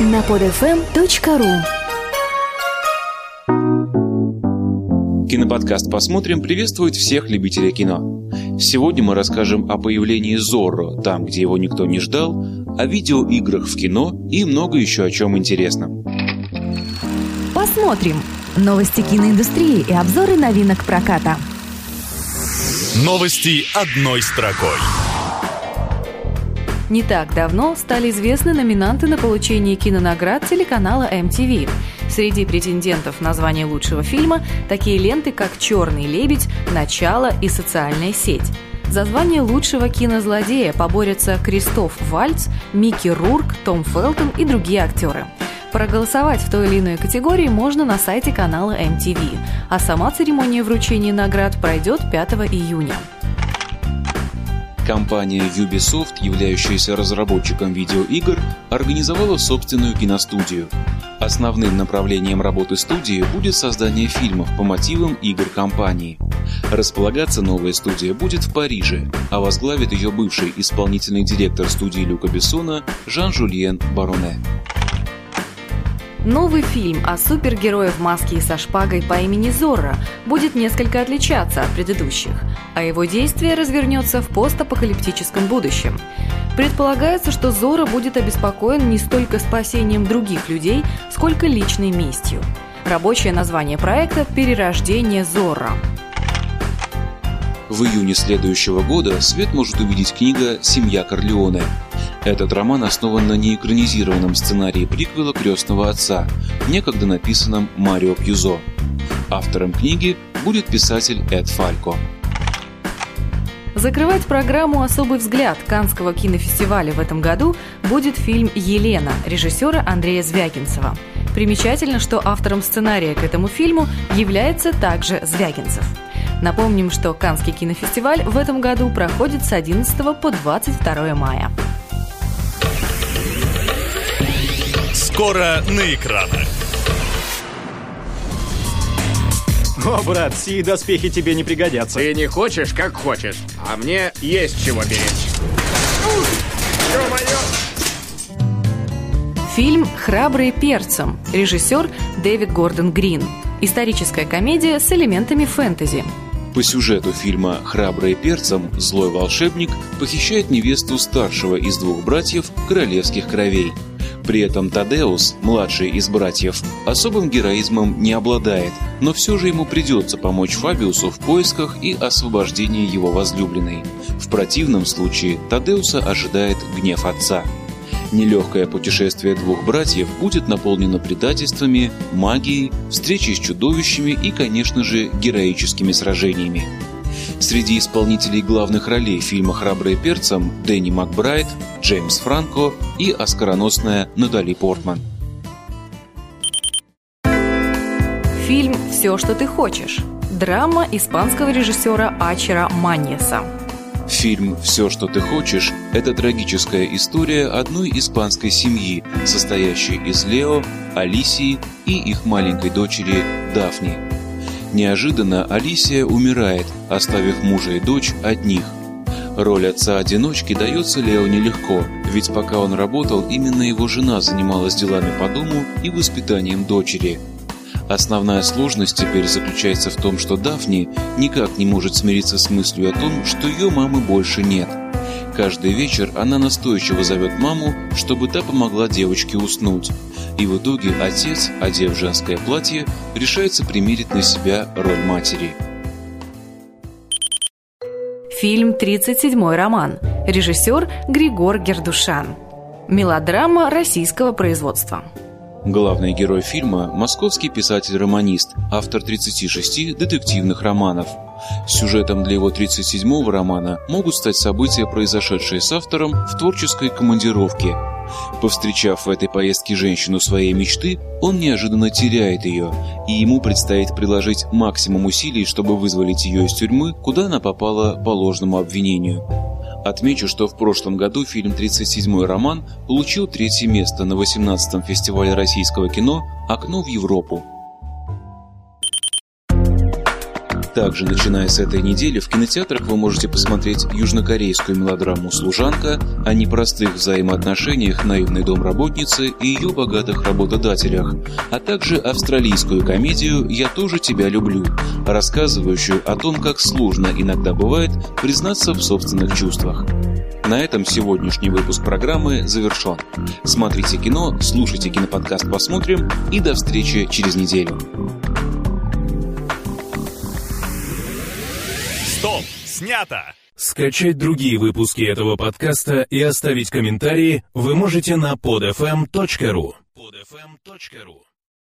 на podfm.ru Киноподкаст «Посмотрим» приветствует всех любителей кино. Сегодня мы расскажем о появлении Зорро, там, где его никто не ждал, о видеоиграх в кино и много еще о чем интересном. Посмотрим. Новости киноиндустрии и обзоры новинок проката. Новости одной строкой. Не так давно стали известны номинанты на получение кинонаград телеканала MTV. Среди претендентов на звание лучшего фильма такие ленты, как «Черный лебедь», «Начало» и «Социальная сеть». За звание лучшего кинозлодея поборются Кристоф Вальц, Микки Рурк, Том Фелтон и другие актеры. Проголосовать в той или иной категории можно на сайте канала MTV, а сама церемония вручения наград пройдет 5 июня. Компания Ubisoft, являющаяся разработчиком видеоигр, организовала собственную киностудию. Основным направлением работы студии будет создание фильмов по мотивам игр компании. Располагаться новая студия будет в Париже, а возглавит ее бывший исполнительный директор студии Люка Бессона Жан-Жульен Бароне. Новый фильм о супергерое в маске и со шпагой по имени Зорро будет несколько отличаться от предыдущих, а его действие развернется в постапокалиптическом будущем. Предполагается, что Зорро будет обеспокоен не столько спасением других людей, сколько личной местью. Рабочее название проекта – «Перерождение Зорро». В июне следующего года свет может увидеть книга «Семья Корлеоне», этот роман основан на неэкранизированном сценарии приквела «Крестного отца», некогда написанном Марио Пьюзо. Автором книги будет писатель Эд Фалько. Закрывать программу «Особый взгляд» Канского кинофестиваля в этом году будет фильм «Елена» режиссера Андрея Звягинцева. Примечательно, что автором сценария к этому фильму является также Звягинцев. Напомним, что Канский кинофестиваль в этом году проходит с 11 по 22 мая. Скоро на экранах. О, брат, сии доспехи тебе не пригодятся. Ты не хочешь, как хочешь, а мне есть чего беречь. Фильм «Храбрые перцем». Режиссер Дэвид Гордон Грин. Историческая комедия с элементами фэнтези. По сюжету фильма «Храбрые перцем» злой волшебник похищает невесту старшего из двух братьев королевских кровей – при этом Тадеус, младший из братьев, особым героизмом не обладает, но все же ему придется помочь Фабиусу в поисках и освобождении его возлюбленной. В противном случае Тадеуса ожидает гнев отца. Нелегкое путешествие двух братьев будет наполнено предательствами, магией, встречей с чудовищами и, конечно же, героическими сражениями. Среди исполнителей главных ролей фильма «Храбрые перцем» Дэнни Макбрайт, Джеймс Франко и оскароносная Натали Портман. Фильм «Все, что ты хочешь». Драма испанского режиссера Ачера Маньеса. Фильм «Все, что ты хочешь» – это трагическая история одной испанской семьи, состоящей из Лео, Алисии и их маленькой дочери Дафни. Неожиданно Алисия умирает, оставив мужа и дочь одних. Роль отца-одиночки дается Лео нелегко, ведь пока он работал, именно его жена занималась делами по дому и воспитанием дочери. Основная сложность теперь заключается в том, что Дафни никак не может смириться с мыслью о том, что ее мамы больше нет – Каждый вечер она настойчиво зовет маму, чтобы та помогла девочке уснуть. И в итоге отец, одев женское платье, решается примерить на себя роль матери. Фильм «37-й роман». Режиссер Григор Гердушан. Мелодрама российского производства. Главный герой фильма – московский писатель-романист, автор 36 детективных романов. Сюжетом для его 37-го романа могут стать события, произошедшие с автором в творческой командировке. Повстречав в этой поездке женщину своей мечты, он неожиданно теряет ее, и ему предстоит приложить максимум усилий, чтобы вызволить ее из тюрьмы, куда она попала по ложному обвинению. Отмечу, что в прошлом году фильм «37-й роман» получил третье место на 18-м фестивале российского кино «Окно в Европу». Также, начиная с этой недели, в кинотеатрах вы можете посмотреть южнокорейскую мелодраму «Служанка» о непростых взаимоотношениях наивной домработницы и ее богатых работодателях, а также австралийскую комедию «Я тоже тебя люблю», рассказывающую о том, как сложно иногда бывает признаться в собственных чувствах. На этом сегодняшний выпуск программы завершен. Смотрите кино, слушайте киноподкаст «Посмотрим» и до встречи через неделю. Стоп! Снято! Скачать другие выпуски этого подкаста и оставить комментарии вы можете на podfm.ru. podfm.ru